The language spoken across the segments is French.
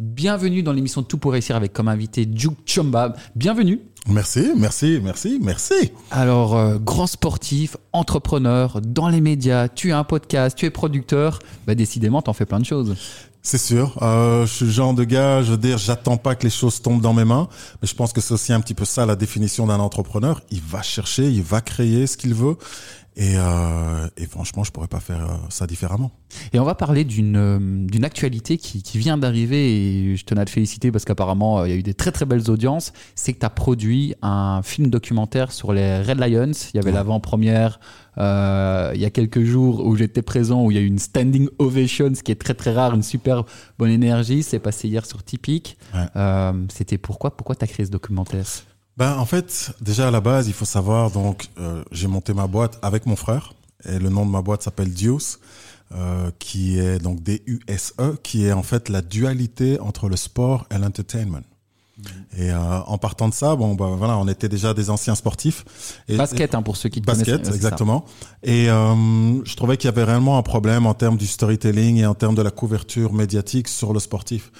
Bienvenue dans l'émission Tout pour réussir avec comme invité Duke Chomba. Bienvenue. Merci, merci, merci, merci. Alors, euh, grand sportif, entrepreneur, dans les médias, tu as un podcast, tu es producteur. Bah, décidément, t'en fais plein de choses. C'est sûr. Euh, je suis le genre de gars, je veux dire, j'attends pas que les choses tombent dans mes mains, mais je pense que c'est aussi un petit peu ça la définition d'un entrepreneur. Il va chercher, il va créer ce qu'il veut, et, euh, et, franchement, je pourrais pas faire euh, ça différemment. Et on va parler d'une euh, d'une actualité qui, qui vient d'arriver et je tenais à te féliciter parce qu'apparemment il y a eu des très très belles audiences. C'est que tu as produit un film documentaire sur les Red Lions. Il y avait l'avant-première euh, il y a quelques jours où j'étais présent, où il y a eu une standing ovation, ce qui est très très rare, une super bonne énergie. C'est passé hier sur Typique. Ouais. Euh, C'était pourquoi Pourquoi tu as créé ce documentaire? Ben, en fait, déjà à la base, il faut savoir, donc, euh, j'ai monté ma boîte avec mon frère. Et le nom de ma boîte s'appelle Dius, euh, qui est donc D-U-S-E, qui est en fait la dualité entre le sport et l'entertainment. Et euh, en partant de ça, bon, bah, voilà, on était déjà des anciens sportifs. Et, basket, hein, pour ceux qui basket, exactement. Et euh, je trouvais qu'il y avait réellement un problème en termes du storytelling et en termes de la couverture médiatique sur le sportif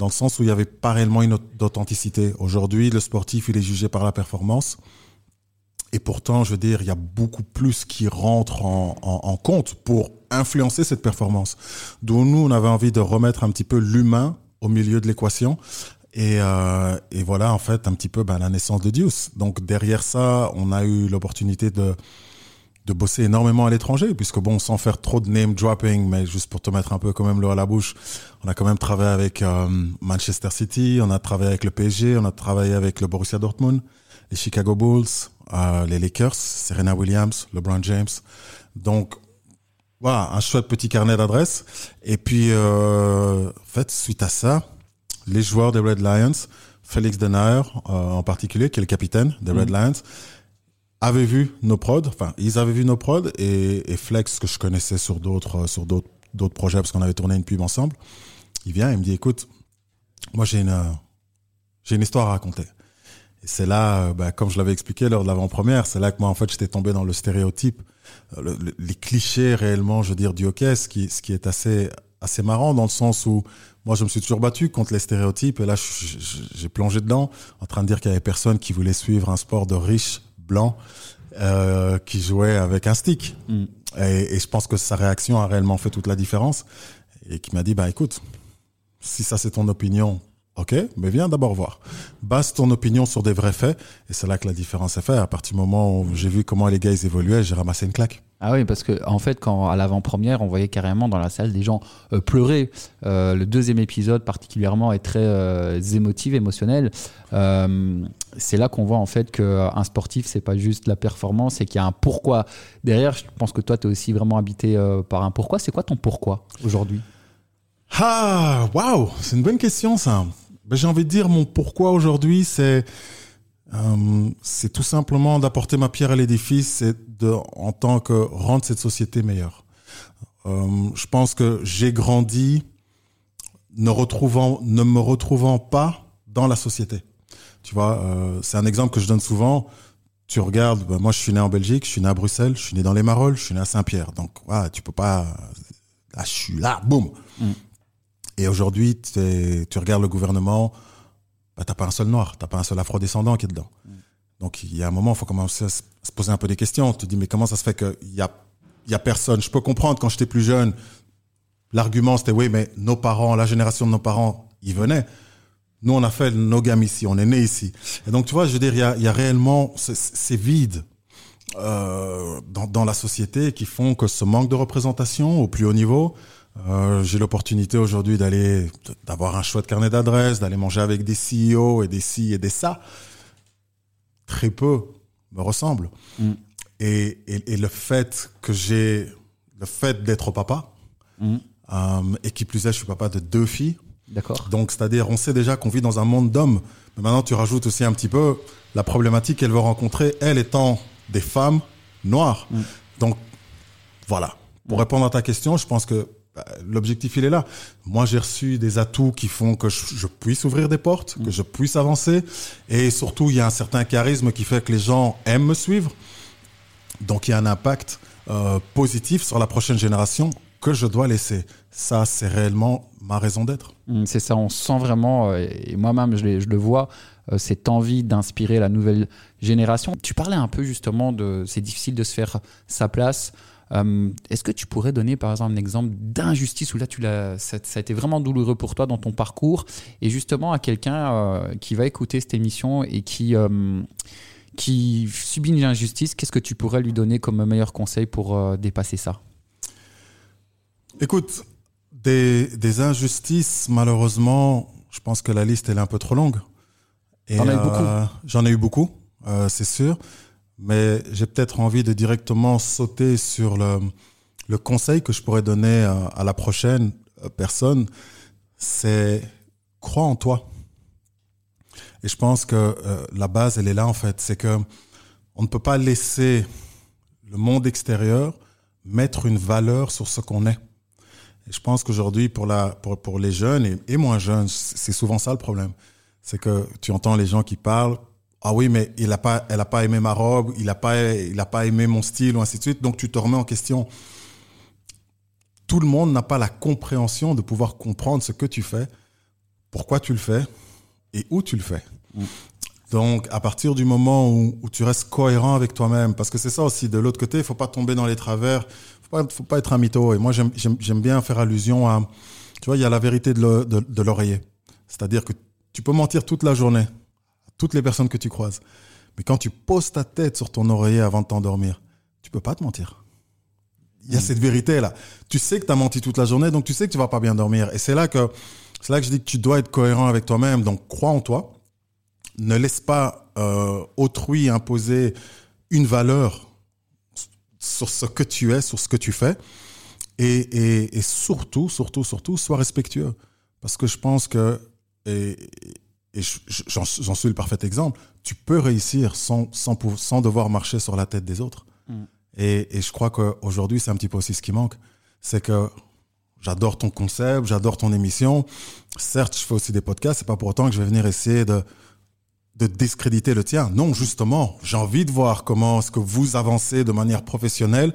dans le sens où il n'y avait pas réellement une d'authenticité. Aujourd'hui, le sportif, il est jugé par la performance. Et pourtant, je veux dire, il y a beaucoup plus qui rentre en, compte pour influencer cette performance. D'où nous, on avait envie de remettre un petit peu l'humain au milieu de l'équation. Et, euh, voilà, en fait, un petit peu ben, la naissance de Deuce. Donc derrière ça, on a eu l'opportunité de de bosser énormément à l'étranger, puisque bon, sans faire trop de name dropping, mais juste pour te mettre un peu quand même l'eau à la bouche, on a quand même travaillé avec euh, Manchester City, on a travaillé avec le PSG, on a travaillé avec le Borussia Dortmund, les Chicago Bulls, euh, les Lakers, Serena Williams, LeBron James. Donc voilà, un chouette petit carnet d'adresses. Et puis, euh, en fait, suite à ça, les joueurs des Red Lions, Félix Denayer en particulier, qui est le capitaine des Red mm. Lions, avaient vu nos prods, enfin ils avaient vu nos prods et, et Flex que je connaissais sur d'autres sur d'autres d'autres projets parce qu'on avait tourné une pub ensemble. Il vient, il me dit écoute, moi j'ai une j'ai une histoire à raconter. Et c'est là, bah, comme je l'avais expliqué lors de l'avant-première, c'est là que moi en fait j'étais tombé dans le stéréotype, le, les clichés réellement, je veux dire du hockey, ce qui ce qui est assez assez marrant dans le sens où moi je me suis toujours battu contre les stéréotypes et là j'ai plongé dedans en train de dire qu'il y avait personne qui voulait suivre un sport de riches blanc euh, qui jouait avec un stick. Mm. Et, et, je pense que sa réaction a réellement fait toute la différence. Et qui m'a dit, bah écoute, si ça c'est ton opinion, ok, mais viens d'abord voir. Base ton opinion sur des vrais faits. Et c'est là que la différence est faite. À partir du moment où j'ai vu comment les gars ils évoluaient, j'ai ramassé une claque. Ah oui, parce que en fait, quand à l'avant-première, on voyait carrément dans la salle des gens euh, pleurer. Euh, le deuxième épisode particulièrement est très euh, émotif, émotionnel. C'est là qu'on voit en fait qu'un sportif, c'est pas juste la performance, et qu'il y a un pourquoi derrière. Je pense que toi, tu es aussi vraiment habité par un pourquoi. C'est quoi ton pourquoi aujourd'hui? Ah, waouh, c'est une bonne question ça. Ben, j'ai envie de dire mon pourquoi aujourd'hui, c'est euh, c'est tout simplement d'apporter ma pierre à l'édifice et de, en tant que rendre cette société meilleure. Euh, je pense que j'ai grandi ne retrouvant, ne me retrouvant pas dans la société. Tu vois, euh, c'est un exemple que je donne souvent. Tu regardes, ben moi je suis né en Belgique, je suis né à Bruxelles, je suis né dans les Marolles, je suis né à Saint-Pierre. Donc, ouais, tu peux pas. Là, je suis là, boum. Mm. Et aujourd'hui, tu regardes le gouvernement, bah, t'as pas un seul noir, t'as pas un seul afro-descendant qui est dedans. Mm. Donc il y a un moment, il faut commencer à se poser un peu des questions. Tu te dis, mais comment ça se fait qu'il y a, y a personne? Je peux comprendre quand j'étais plus jeune, l'argument c'était, oui, mais nos parents, la génération de nos parents, ils venaient. Nous, on a fait nos gammes ici, on est né ici. Et donc, tu vois, je veux dire, il y a, y a réellement ces vides euh, dans, dans la société qui font que ce manque de représentation au plus haut niveau, euh, j'ai l'opportunité aujourd'hui d'aller, d'avoir un choix de carnet d'adresses, d'aller manger avec des CEO et des ci et des ça. Très peu me ressemblent. Mm. Et, et, et, le fait que j'ai, le fait d'être papa, mm. euh, et qui plus est, je suis papa de deux filles. D'accord. Donc, c'est-à-dire, on sait déjà qu'on vit dans un monde d'hommes. Mais maintenant, tu rajoutes aussi un petit peu la problématique qu'elle veut rencontrer, elle étant des femmes noires. Mm. Donc, voilà. Pour répondre à ta question, je pense que bah, l'objectif il est là. Moi j'ai reçu des atouts qui font que je, puisse ouvrir des portes, que je puisse avancer, et surtout il y a un certain charisme qui fait que les gens aiment me suivre. Donc il y a un impact euh, positif sur la prochaine génération que je dois laisser. ça, c'est réellement ma raison d'être. Mm, c'est ça, on sent vraiment, euh, et moi-même je, je, le vois, euh, cette envie d'inspirer la nouvelle génération. Tu parlais un peu justement de c'est difficile de se faire sa place. Euh, est-ce que tu pourrais donner par exemple un exemple d'injustice où là tu l'as, ça, ça, a été vraiment douloureux pour toi dans ton parcours et justement à quelqu'un qui va écouter cette émission et qui qui subit une injustice, qu'est-ce que tu pourrais lui donner comme meilleur conseil pour dépasser ça? Écoute, des, des, injustices, malheureusement, je pense que la liste elle est un peu trop longue. J'en ai eu beaucoup. Euh, j'en ai eu beaucoup, euh, c'est sûr. Mais j'ai peut-être envie de directement sauter sur le, conseil que je pourrais donner à, à la prochaine euh, personne. C'est crois en toi. Et je pense que euh, la base, elle est là en fait. C'est que on ne peut pas laisser le monde extérieur mettre une valeur sur ce qu'on est. Et je pense qu'aujourd'hui, pour, la, pour, pour les jeunes et, et moins jeunes, c'est souvent ça le problème. C'est que tu entends les gens qui parlent, ah oui, mais il a pas, elle a pas aimé ma robe, il a pas, il a pas aimé mon style ou ainsi de suite. Donc tu te remets en question. Tout le monde n'a pas la compréhension de pouvoir comprendre ce que tu fais, pourquoi tu le fais et où tu le fais. Mm. Donc, à partir du moment où, où tu restes cohérent avec toi-même, parce que c'est ça aussi, de l'autre côté, il faut pas tomber dans les travers faut faut pas être un mytho. Et moi, j'aime bien faire allusion à, tu vois, il y a la vérité de l'oreiller. C'est-à-dire que tu peux mentir toute la journée toutes les personnes que tu croises. Mais quand tu poses ta tête sur ton oreiller avant de t'endormir, tu peux pas te mentir. Il y a mm. cette vérité là. Tu sais que tu as menti toute la journée, donc tu sais que tu vas pas bien dormir. Et c'est là que c'est là que je dis que tu dois être cohérent avec toi-même. Donc crois en toi. Ne laisse pas euh, autrui imposer une valeur sur ce que tu es, sur ce que tu fais. Et, et, et surtout, surtout, surtout, sois respectueux. Parce que je pense que, et, et j'en suis le parfait exemple, tu peux réussir sans, sans, sans devoir marcher sur la tête des autres. Mm. Et, et je crois qu'aujourd'hui, c'est un petit peu aussi ce qui manque. C'est que j'adore ton concept, j'adore ton émission. Certes, je fais aussi des podcasts, c'est pas pour autant que je vais venir essayer de, de discréditer le tien. Non, justement, j'ai envie de voir comment est-ce que vous avancez de manière professionnelle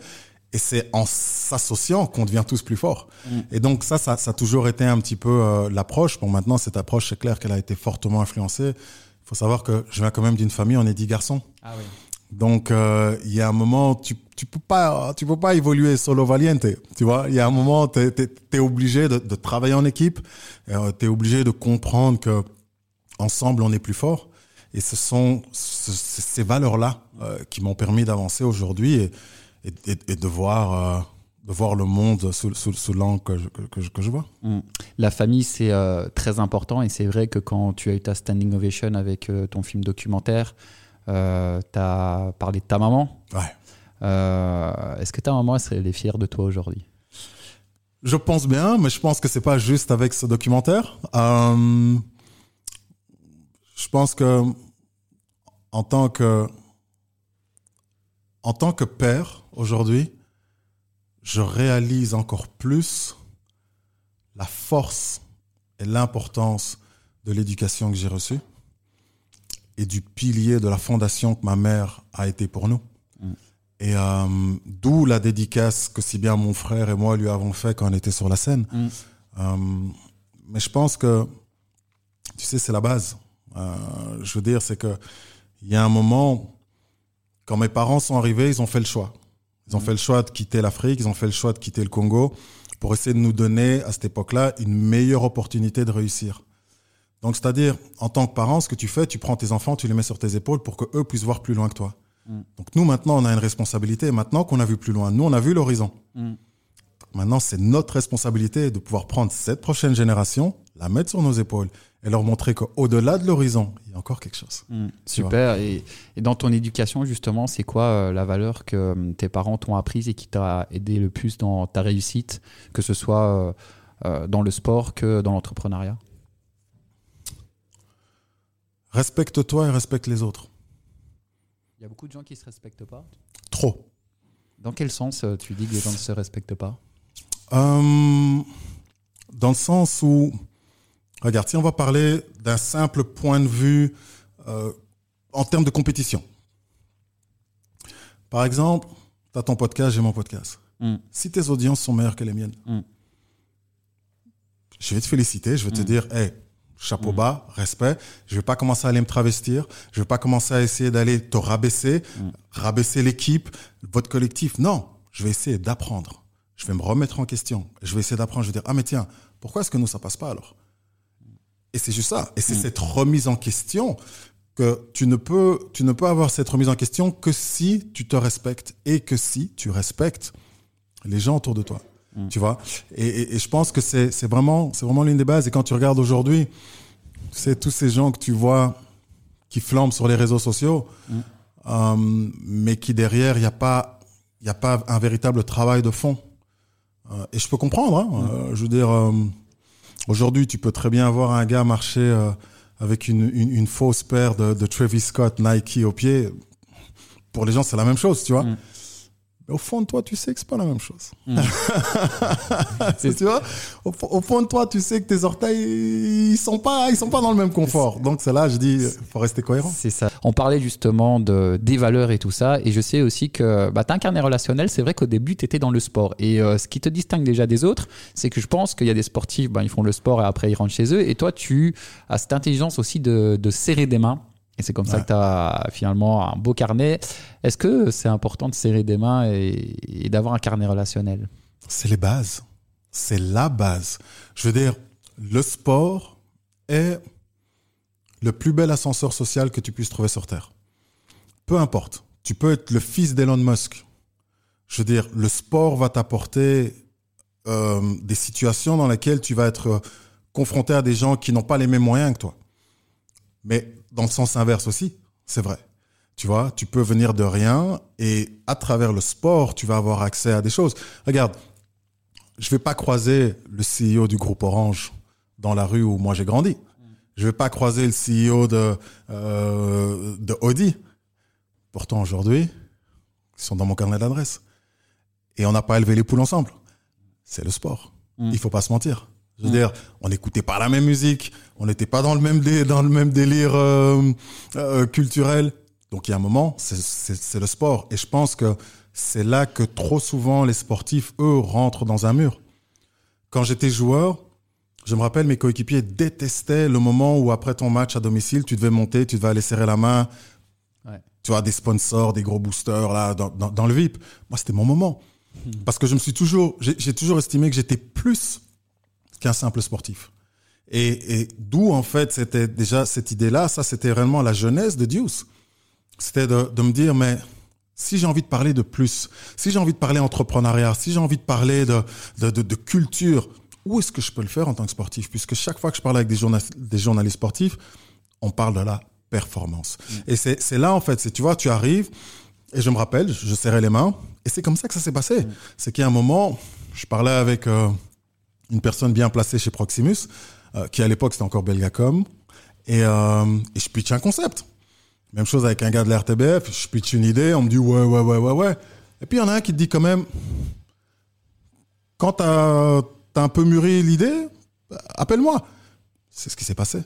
et c'est en s'associant qu'on devient tous plus forts. Mm. Et donc ça, ça, ça, a toujours été un petit peu euh, l'approche. Bon, maintenant, cette approche, c'est clair qu'elle a été fortement influencée. Il faut savoir que je viens quand même d'une famille, on est dix garçons. Ah oui. Donc euh, il y a un moment, tu tu peux pas tu peux pas évoluer solo valiente. Tu vois, il y a un moment, tu es, obligé de, de, travailler en équipe. Euh, tu es obligé de comprendre que ensemble on est plus fort. Et ce sont ces valeurs-là euh, qui m'ont permis d'avancer aujourd'hui et, et, et, de voir, euh, de voir le monde sous, sous, sous l'angle que je, que, je, que je vois. Mm. La famille, c'est euh, très important et c'est vrai que quand tu as eu ta standing ovation avec euh, ton film documentaire, euh, tu as parlé de ta maman. Ouais. Est-ce que ta maman serait fière de toi aujourd'hui? Je pense bien, mais je pense que c'est pas juste avec ce documentaire. Je pense que en tant que en tant que père aujourd'hui, je réalise encore plus la force et l'importance de l'éducation que j'ai reçue et du pilier de la fondation que ma mère a été pour nous. Mm. Et euh, d'où la dédicace que si bien mon frère et moi lui avons fait quand on était sur la scène. Mm. Euh, mais je pense que, tu sais, c'est la base. Euh, je veux dire, c'est que il y a un moment, quand mes parents sont arrivés, ils ont fait le choix. Ils ont fait le choix de quitter l'Afrique, ils ont fait le choix de quitter le Congo pour essayer de nous donner, à cette époque-là, une meilleure opportunité de réussir. Donc, c'est-à-dire, en tant que parent, ce que tu fais, tu prends tes enfants, tu les mets sur tes épaules pour que eux puissent voir plus loin que toi. Mm. Donc, nous, maintenant, on a une responsabilité. Maintenant qu'on a vu plus loin, nous, on a vu l'horizon. Mm. Maintenant, c'est notre responsabilité de pouvoir prendre cette prochaine génération, la mettre sur nos épaules et leur montrer qu'au-delà de l'horizon, il y a encore quelque chose. Mmh, super. Et, et, dans ton éducation, justement, c'est quoi euh, la valeur que euh, tes parents t'ont apprise et qui t'a aidé le plus dans ta réussite, que ce soit euh, dans le sport que dans l'entrepreneuriat? Respecte-toi et respecte les autres. Il y a beaucoup de gens qui ne se respectent pas Trop. Dans quel sens tu dis que les gens ne se respectent pas? Dans le sens où Regarde, si on va parler d'un simple point de vue euh, en termes de compétition. Par exemple, tu as ton podcast, j'ai mon podcast. Mm. Si tes audiences sont meilleures que les miennes, mm. je vais te féliciter, je vais te dire, hey, chapeau bas, respect. Je vais pas commencer à aller me travestir. Je vais pas commencer à essayer d'aller te rabaisser, rabaisser l'équipe, votre collectif. Non, je vais essayer d'apprendre. Je vais me remettre en question. Je vais essayer d'apprendre. Je vais dire, ah mais tiens, pourquoi est-ce que nous ça passe pas alors? Et c'est juste ça. Et c'est cette remise en question que tu ne peux, tu ne peux avoir cette remise en question que si tu te respectes et que si tu respectes les gens autour de toi. Tu vois? Et, et- et je pense que c'est vraiment, c'est vraiment l'une des bases. Et quand tu regardes aujourd'hui, c'est tous ces gens que tu vois qui flambent sur les réseaux sociaux, euh, mais qui derrière, il n'y a pas, il a pas un véritable travail de fond. Euh, et je peux comprendre. Hein, euh, je veux dire, aujourd'hui, tu peux très bien voir un gars marcher euh, avec une, une, fausse paire de, de Travis Scott Nike au pied. Pour les gens, c'est la même chose, tu vois. Mais au fond de toi, tu sais que c'est pas la même chose. tu vois? Au, fo- au fond de toi, tu sais que tes orteils, ils sont pas, ils sont pas dans le même confort. Donc c'est là, je dis, faut rester cohérent. C'est ça. On parlait justement de, des valeurs et tout ça. Et je sais aussi que bah, tu as un carnet relationnel. C'est vrai qu'au début, tu étais dans le sport. Et euh, ce qui te distingue déjà des autres, c'est que je pense qu'il y a des sportifs, bah, ils font le sport et après ils rentrent chez eux. Et toi, tu as cette intelligence aussi de, de serrer des mains. Et c'est comme ça que tu as finalement un beau carnet. Est-ce que c'est important de serrer des mains et, et d'avoir un carnet relationnel? C'est les bases. C'est la base. Je veux dire, le sport est le plus bel ascenseur social que tu puisses trouver sur Terre. Peu importe. Tu peux être le fils d'Elon Musk. Je veux dire, le sport va t'apporter euh, des situations dans lesquelles tu vas être euh, confronté à des gens qui n'ont pas les mêmes moyens que toi. Mais dans le sens inverse aussi, c'est vrai. Tu vois, tu peux venir de rien et à travers le sport, tu vas avoir accès à des choses. Regarde, je vais pas croiser le CEO du groupe Orange dans la rue où moi j'ai grandi. Je vais pas croiser le CEO de, euh, de Audi. Pourtant, aujourd'hui, ils sont dans mon carnet d'adresse. Et on n'a pas élevé les poules ensemble. C'est le sport. Il faut pas se mentir. Je veux dire, on n'écoutait pas la même musique, on n'était pas dans le même dé- dans le même délire euh, euh, culturel. Donc il y a un moment, c'est- le sport. Et je pense que c'est là que trop souvent les sportifs, eux, rentrent dans un mur. Quand j'étais joueur, je me rappelle, mes coéquipiers détestaient le moment où après ton match à domicile, tu devais monter, tu devais aller serrer la main. Ouais. Tu vois, des sponsors, des gros boosters là dans, dans, dans le VIP. Moi, c'était mon moment. Parce que je me suis toujours, j'ai toujours estimé que j'étais plus qu'un simple sportif. Et, et d'où, en fait, c'était déjà cette idée-là, ça, c'était réellement la jeunesse de Deuce. C'était de, de me dire, mais si j'ai envie de parler de plus, si j'ai envie de parler entrepreneuriat, si j'ai envie de parler de, de, de, de culture, où est-ce que je peux le faire en tant que sportif? Puisque chaque fois que je parle avec des, des journalistes sportifs, on parle de la performance. Et c'est là, en fait, c'est, tu vois, tu arrives, et je me rappelle, je serrais les mains, et c'est comme ça que ça s'est passé. C'est qu'il y a un moment, je parlais avec euh, une personne bien placée chez Proximus, euh, qui à l'époque c'était encore Belgacom, et, euh, et je pitch un concept. Même chose avec un gars de la RTBF, je pitch une idée, on me dit ouais, ouais, ouais, ouais, ouais. Et puis il y en a un qui te dit quand même, quand t'as as un peu mûri l'idée, appelle-moi. C'est ce qui s'est passé.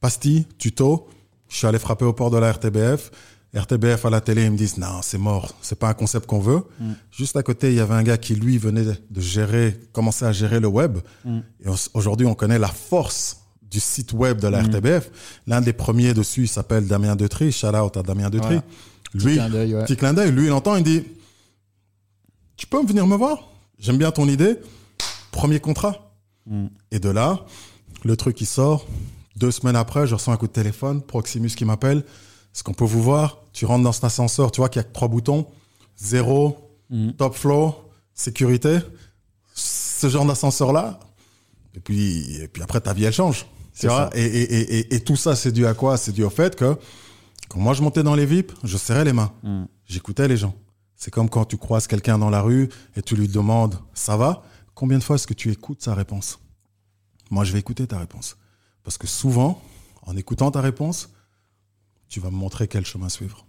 Pastille, tuto, je suis allé frapper au port de la RTBF. RTBF à la télé, ils me disent non, c'est mort, c'est pas un concept qu'on veut. Juste à côté, il y avait un gars qui lui venait de gérer, commencer à gérer le web. Et au- aujourd'hui, on connaît la force du site web de la RTBF. L'un des premiers dessus, il s'appelle Damien Detry. Shout out à Damien Detry. Voilà. Lui, clin d'œil, ouais. petit clin d'œil. Lui, il entend, il dit, tu peux venir me voir? J'aime bien ton idée. Premier contrat. Et de là, le truc qui sort. Deux semaines après, je reçois un coup de téléphone, Proximus qui m'appelle. Est-ce qu'on peut vous voir Tu rentres dans cet ascenseur, tu vois qu'il y a que trois boutons. Zéro, top floor, sécurité. Ce genre d'ascenseur-là. Et puis, et puis après, ta vie, elle change. Tu vois et, et, et, et, et tout ça, c'est dû à quoi? C'est dû au fait que quand moi je montais dans les VIP, je serrais les mains. J'écoutais les gens. C'est comme quand tu croises quelqu'un dans la rue et tu lui demandes ça va? Combien de fois est-ce que tu écoutes sa réponse? Moi, je vais écouter ta réponse. Parce que souvent, en écoutant ta réponse, tu vas me montrer quel chemin suivre.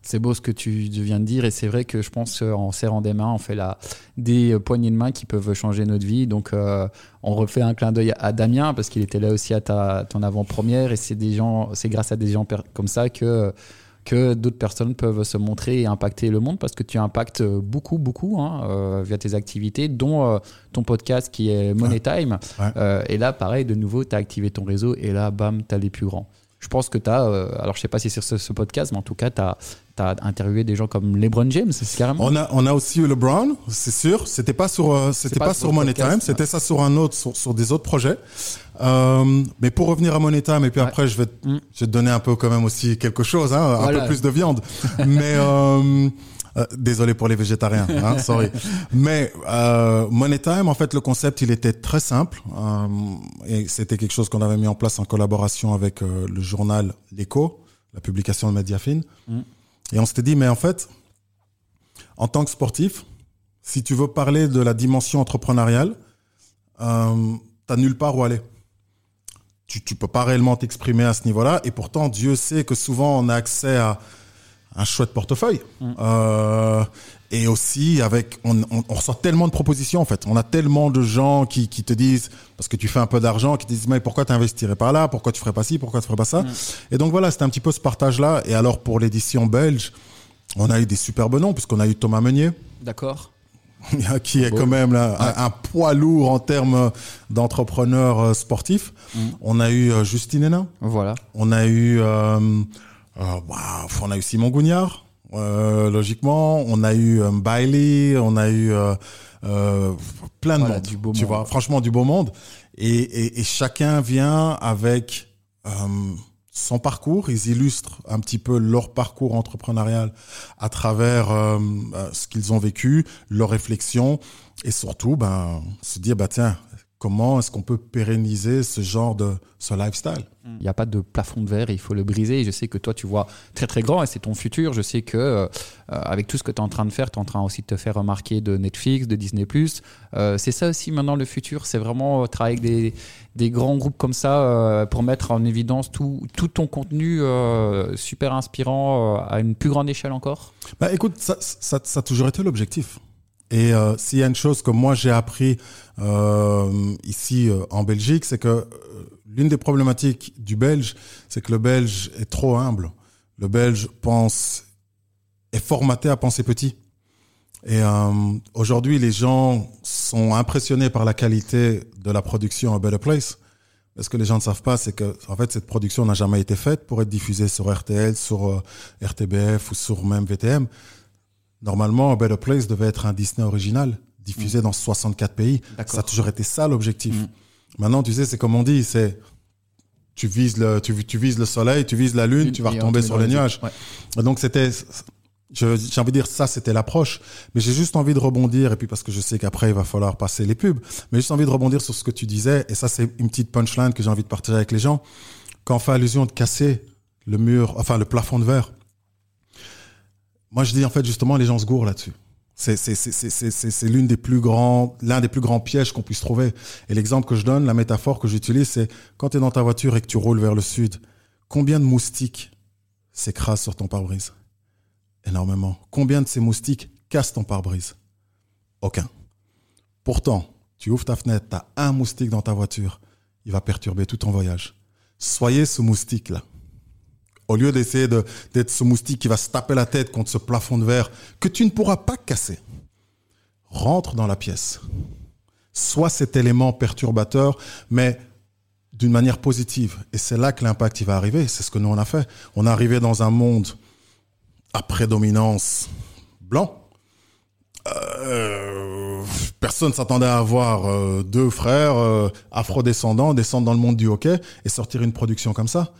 C'est beau ce que tu viens de dire et c'est vrai que je pense qu'en serrant des mains, on fait la, des euh, poignées de main qui peuvent changer notre vie. Donc euh, on refait un clin d'œil à Damien parce qu'il était là aussi à ta, ton avant-première et c'est des gens, c'est grâce à des gens comme ça que que d'autres personnes peuvent se montrer et impacter le monde parce que tu impactes beaucoup, beaucoup hein, euh, via tes activités, dont euh, ton podcast qui est Money Time. Ouais. Euh, et là, pareil, de nouveau, tu as activé ton réseau et là, bam, tu as les plus grands. Je pense que tu as, alors je sais pas si c'est sur ce, ce podcast, mais en tout cas, tu as, interviewé des gens comme LeBron James, c'est carrément. On a, on a aussi eu LeBron, c'est sûr. C'était pas sur, euh, c'était pas pas, sur Money podcast, Time, c'était ça sur un autre, sur, sur des autres projets. Euh, mais pour revenir à Money Time, et puis Ouais. après, je vais, te- Mm. je vais te donner un peu quand même aussi quelque chose, hein, un Voilà. peu plus de viande. mais euh, désolé pour les végétariens, hein, sorry. Mais euh, Money Time, en fait, le concept, il était très simple. euh, et c'était quelque chose qu'on avait mis en place en collaboration avec euh, le journal L'Echo, la publication de Mediafine. Mm. Et on s'était dit, mais en fait, en tant que sportif, si tu veux parler de la dimension entrepreneuriale, euh, t'as nulle part où aller. Tu, tu peux pas réellement t'exprimer à ce niveau-là. Et pourtant, Dieu sait que souvent, on a accès à un chouette portefeuille. Euh, et aussi, avec, on, on, on reçoit tellement de propositions, en fait. On a tellement de gens qui, qui te disent, parce que tu fais un peu d'argent, qui te disent, mais pourquoi t'investirais pas là? Pourquoi tu ferais pas ci? Pourquoi tu ferais pas ça? Et donc voilà, c'était un petit peu ce partage-là. Et alors, pour l'édition belge, on a eu des superbes noms, puisqu'on a eu Thomas Meunier, D'accord. qui est Beau. quand même là, un, un poids lourd en termes d'entrepreneur euh, sportif. On a eu euh, Justine Hénin, Voilà. on a eu, euh, bah, on a eu Simon Gougnard, euh, logiquement. On a eu euh, Bailey, on a eu euh, euh, plein de Voilà, monde. du beau tu monde. vois, franchement du beau monde. Et, et, et chacun vient avec euh, son parcours. Ils illustrent un petit peu leur parcours entrepreneurial à travers euh, euh, ce qu'ils ont vécu, leurs réflexions, et surtout, ben, se dire, bah tiens, comment est-ce qu'on peut pérenniser ce genre de ce lifestyle? Il n'y a pas de plafond de verre, il faut le briser. Et je sais que toi, tu vois très très grand et c'est ton futur. Je sais que euh, avec tout ce que tu es en train de faire, tu es en train aussi de te faire remarquer de Netflix, de Disney. Euh, c'est ça aussi maintenant le futur. C'est vraiment euh, travailler avec des, des grands groupes comme ça euh, pour mettre en évidence tout, tout ton contenu super inspirant à une plus grande échelle encore. Bah écoute, ça, ça, ça a toujours été l'objectif. Et euh, s'il y a une chose que moi j'ai appris euh, ici euh, en Belgique, c'est que l'une des problématiques du Belge, c'est que le Belge est trop humble. Le Belge pense est formaté à penser petit. Et aujourd'hui, les gens sont impressionnés par la qualité de la production à Better Place. Ce que les gens ne savent pas, c'est que en fait cette production n'a jamais été faite pour être diffusée sur RTL, sur RTBF ou sur même VTM. Normalement, A Better Place devait être un Disney original, diffusé dans 64 pays. Ça a toujours été ça l'objectif. Mm. Maintenant, tu sais, c'est comme on dit, c'est tu vises le, tu, tu vises le soleil, tu vises la lune, tu vas retomber sur les nuages. Ouais. Donc c'était, j'ai envie de dire ça, c'était l'approche. Mais j'ai juste envie de rebondir et puis parce que je sais qu'après il va falloir passer les pubs. Mais j'ai juste envie de rebondir sur ce que tu disais et ça c'est une petite punchline que j'ai envie de partager avec les gens. Quand on fait allusion de casser le mur, enfin le plafond de verre. Moi je dis en fait justement les gens se gourrent là-dessus. C'est l'une des plus grands l'un des plus grands pièges qu'on puisse trouver. Et l'exemple que je donne, la métaphore que j'utilise, c'est quand tu es dans ta voiture et que tu roules vers le sud, combien de moustiques s'écrasent sur ton pare-brise? Énormément. Combien de ces moustiques cassent ton pare-brise? Aucun. Pourtant, tu ouvres ta fenêtre, tu as un moustique dans ta voiture, il va perturber tout ton voyage. Soyez ce moustique-là. Au lieu d'essayer de- d'être ce moustique qui va se taper la tête contre ce plafond de verre que tu ne pourras pas casser, rentre dans la pièce. Sois cet élément perturbateur, mais d'une manière positive. Et c'est là que l'impact va arriver. C'est ce que nous on a fait. On est arrivé dans un monde à prédominance blanc. Euh, personne s'attendait à avoir euh, deux frères euh, afrodescendants descendre dans le monde du hockey et sortir une production comme ça.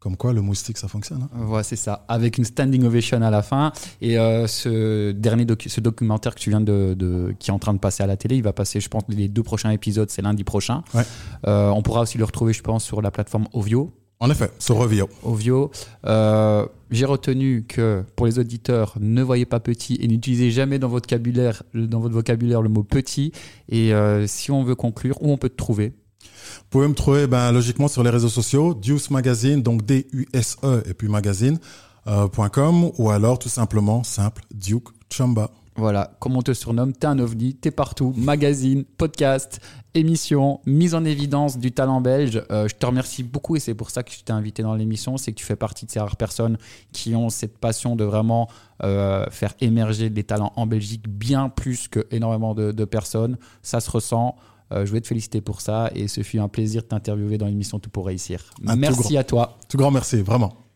Comme quoi, le moustique, ça fonctionne. hein. Voilà, c'est ça. Avec une standing ovation à la fin. Et euh, ce dernier docu- ce documentaire que tu viens de, de- qui est en train de passer à la télé, il va passer, je pense, les deux prochains épisodes, c'est lundi prochain. Ouais. Euh, on pourra aussi le retrouver, je pense, sur la plateforme Ovio. En effet, ce Revio. Ovio. Euh, J'ai retenu que pour les auditeurs, ne voyez pas petit et n'utilisez jamais dans votre vocabulaire, dans votre vocabulaire le mot petit. Et euh, si on veut conclure, où on peut te trouver? Vous pouvez me trouver ben, logiquement sur les réseaux sociaux, Deuce Magazine, donc D-U-S-E et puis magazine, euh, ou alors tout simplement simple Duke Chamba. Voilà, comme on te surnomme, t'es un ovni, t'es partout, magazine, podcast, émission, mise en évidence du talent belge. Euh, je te remercie beaucoup et c'est pour ça que je t'ai invité dans l'émission, c'est que tu fais partie de ces rares personnes qui ont cette passion de vraiment euh, faire émerger des talents en Belgique bien plus que énormément de personnes. Ça se ressent. Euh, je voulais te féliciter pour ça et ce fut un plaisir de t'interviewer dans l'émission Tout pour réussir. Un merci à toi. Tout grand merci, vraiment.